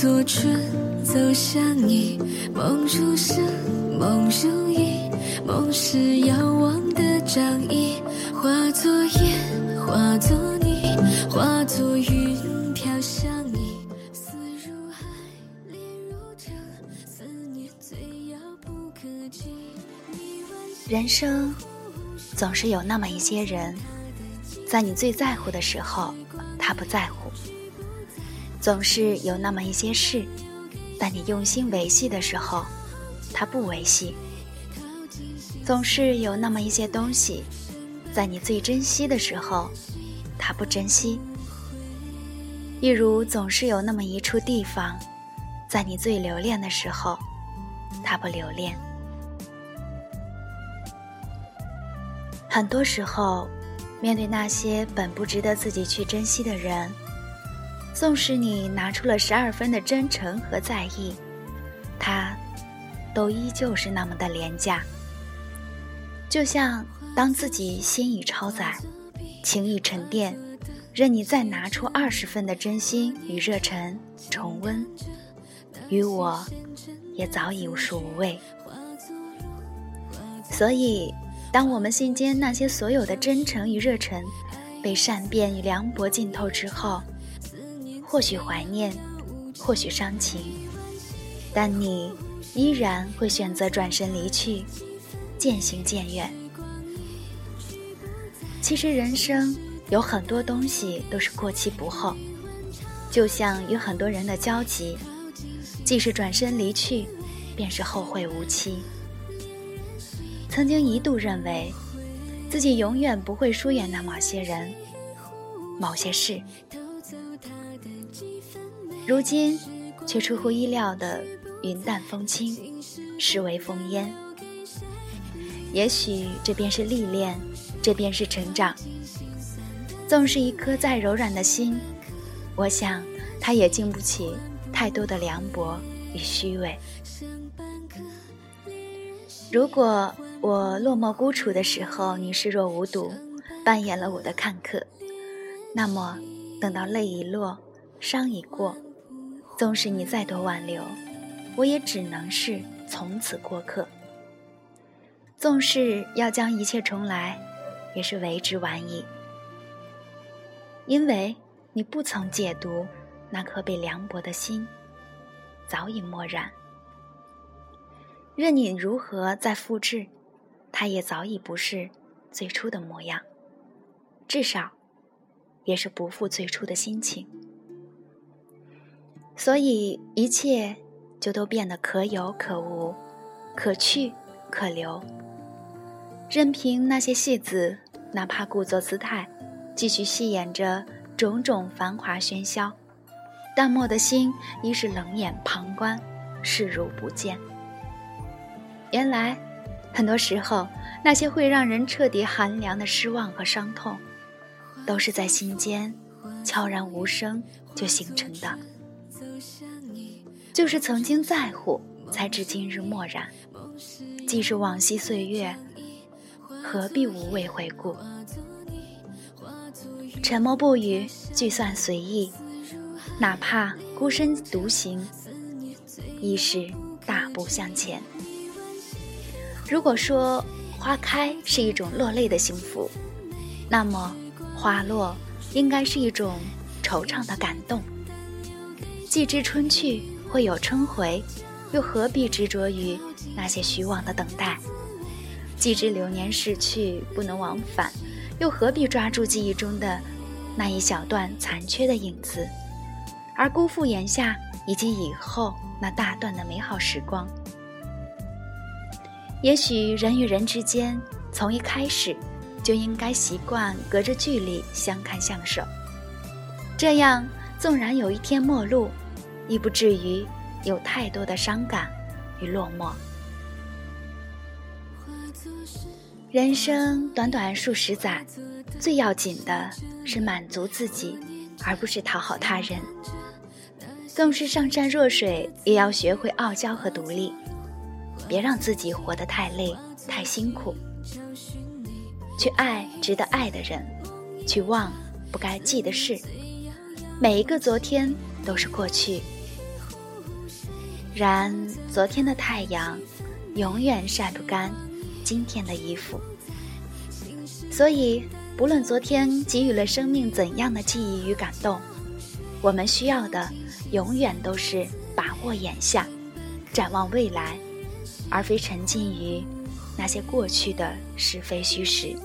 作春走向你，梦如声，梦如影，梦是遥望的掌印，化作烟，化作泥，化作云飘向你。思如海，恋如城，思念最遥不可及。人生总是有那么一些人，在你最在乎的时候，他不在乎；总是有那么一些事，在你用心维系的时候，他不维系；总是有那么一些东西，在你最珍惜的时候，他不珍惜。一如总是有那么一处地方，在你最留恋的时候，他不留恋。很多时候，面对那些本不值得自己去珍惜的人，纵使你拿出了十二分的真诚和在意，他都依旧是那么的廉价。就像当自己心已超载，情已沉淀，任你再拿出二十分的真心与热忱重温，于我也早已属无味。所以。当我们心间那些所有的真诚与热忱，被善变与凉薄浸透之后，或许怀念，或许伤情，但你依然会选择转身离去，渐行渐远。其实人生有很多东西都是过期不候，就像与很多人的交集，既是转身离去，便是后会无期。曾经一度认为，自己永远不会疏远那某些人、某些事，如今却出乎意料的云淡风轻，视为风烟。也许这便是历练，这便是成长。纵是一颗再柔软的心，我想它也经不起太多的凉薄与虚伪。如果。我落寞孤处的时候，你视若无睹，扮演了我的看客。那么，等到泪已落，伤已过，纵使你再多挽留，我也只能是从此过客。纵使要将一切重来，也是为之晚矣。因为你不曾解读那颗被凉薄的心，早已漠然。任你如何再复制。它也早已不是最初的模样，至少，也是不负最初的心情。所以一切就都变得可有可无，可去可留。任凭那些戏子，哪怕故作姿态，继续戏演着种种繁华喧嚣，淡漠的心已是冷眼旁观，视如不见。原来。很多时候，那些会让人彻底寒凉的失望和伤痛，都是在心间悄然无声就形成的。就是曾经在乎，才至今日漠然。既是往昔岁月，何必无谓回顾？沉默不语，聚散随意。哪怕孤身独行，亦是大步向前。如果说花开是一种落泪的幸福，那么花落应该是一种惆怅的感动。既知春去会有春回，又何必执着于那些虚妄的等待？既知流年逝去不能往返，又何必抓住记忆中的那一小段残缺的影子，而辜负眼下以及以后那大段的美好时光？也许人与人之间，从一开始就应该习惯隔着距离相看相守，这样纵然有一天陌路，亦不至于有太多的伤感与落寞。人生短短数十载，最要紧的是满足自己，而不是讨好他人。纵是上善若水，也要学会傲娇和独立。别让自己活得太累、太辛苦，去爱值得爱的人，去忘不该记的事。每一个昨天都是过去，然昨天的太阳永远晒不干今天的衣服，所以不论昨天给予了生命怎样的记忆与感动，我们需要的永远都是把握眼下，展望未来，而非沉浸于那些过去的是非虚实。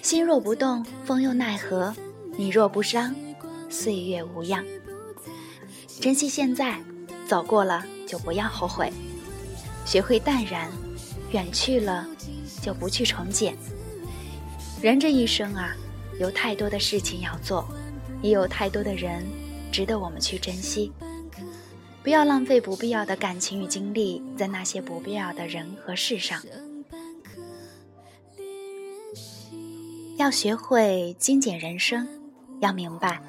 心若不动，风又奈何？你若不伤，岁月无恙。珍惜现在，走过了就不要后悔。学会淡然，远去了就不去重捡。人这一生啊，有太多的事情要做，也有太多的人值得我们去珍惜。不要浪费不必要的感情与精力在那些不必要的人和事上。要学会精简人生，要明白，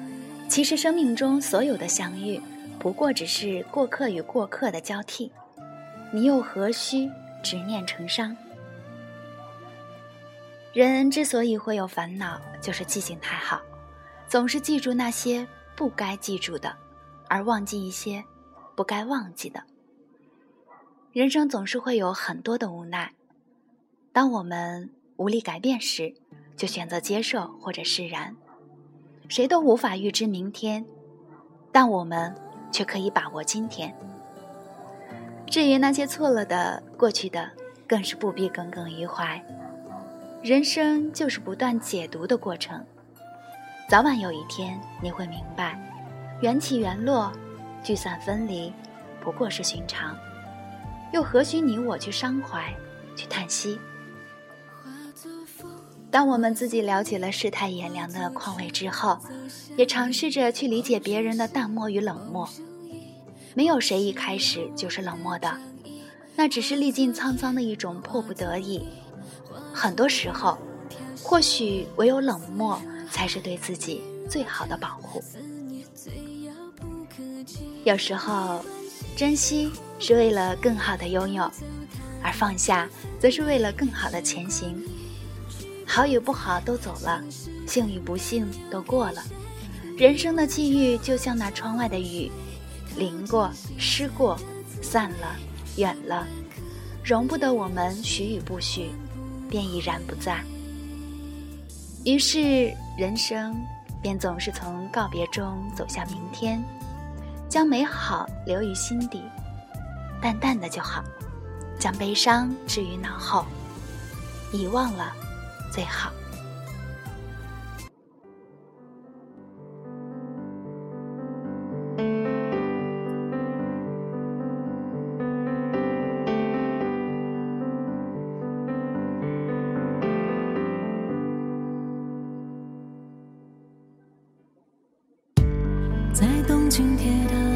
其实生命中所有的相遇，不过只是过客与过客的交替，你又何须执念成伤？人之所以会有烦恼，就是记性太好，总是记住那些不该记住的，而忘记一些不该忘记的。人生总是会有很多的无奈，当我们无力改变时。就选择接受或者释然，谁都无法预知明天，但我们却可以把握今天。至于那些错了的、过去的，更是不必耿耿于怀。人生就是不断解读的过程，早晚有一天你会明白，缘起缘落，聚散分离，不过是寻常，又何须你我去伤怀，去叹息？当我们自己了解了世态炎凉的况味之后，也尝试着去理解别人的淡漠与冷漠。没有谁一开始就是冷漠的，那只是历尽沧桑的一种迫不得已。很多时候，或许唯有冷漠才是对自己最好的保护。有时候，珍惜是为了更好的拥有，而放下则是为了更好的前行。好与不好都走了，幸与不幸都过了。人生的际遇就像那窗外的雨，淋过、湿过、散了、远了，容不得我们许与不许，便已然不在。于是人生便总是从告别中走向明天，将美好留于心底，淡淡的就好，将悲伤置于脑后，遗忘了。最好。在东京铁塔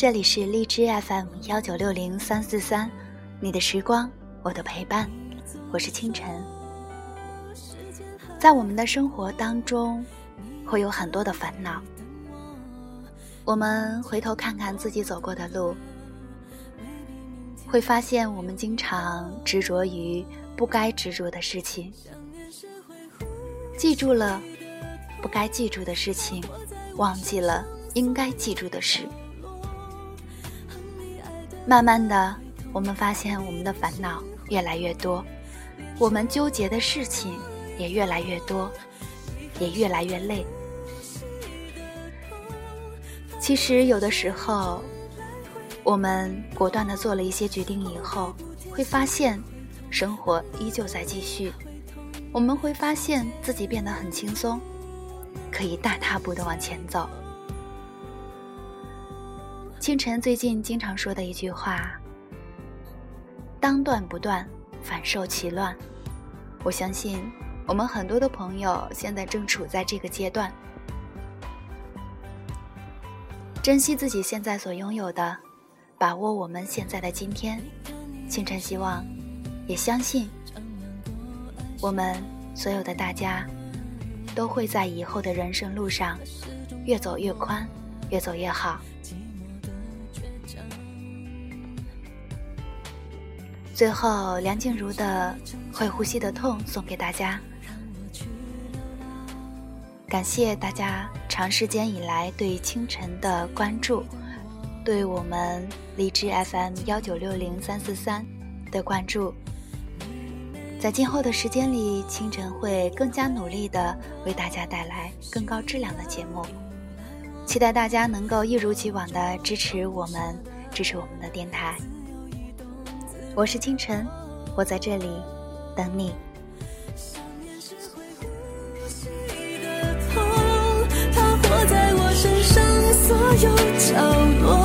这里是荔枝 FM 幺九六零三四三，你的时光，我的陪伴，我是清晨。在我们的生活当中，会有很多的烦恼。我们回头看看自己走过的路，会发现我们经常执着于不该执着的事情，记住了不该记住的事情，忘记了应该记住的事。慢慢的，我们发现我们的烦恼越来越多，我们纠结的事情也越来越多，也越来越累。其实有的时候，我们果断的做了一些决定以后，会发现生活依旧在继续，我们会发现自己变得很轻松，可以大踏步的往前走。清晨最近经常说的一句话：“当断不断，反受其乱。”我相信我们很多的朋友现在正处在这个阶段，珍惜自己现在所拥有的，把握我们现在的今天。清晨希望也相信我们所有的大家都会在以后的人生路上越走越宽，越走越好。最后，梁静茹的《会呼吸的痛》送给大家。感谢大家长时间以来对清晨的关注，对我们荔枝 FM 幺九六零三四三的关注。在今后的时间里，清晨会更加努力的为大家带来更高质量的节目，期待大家能够一如既往的支持我们，支持我们的电台。我是清晨，我在这里等你。它活在我身上所有角落。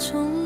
重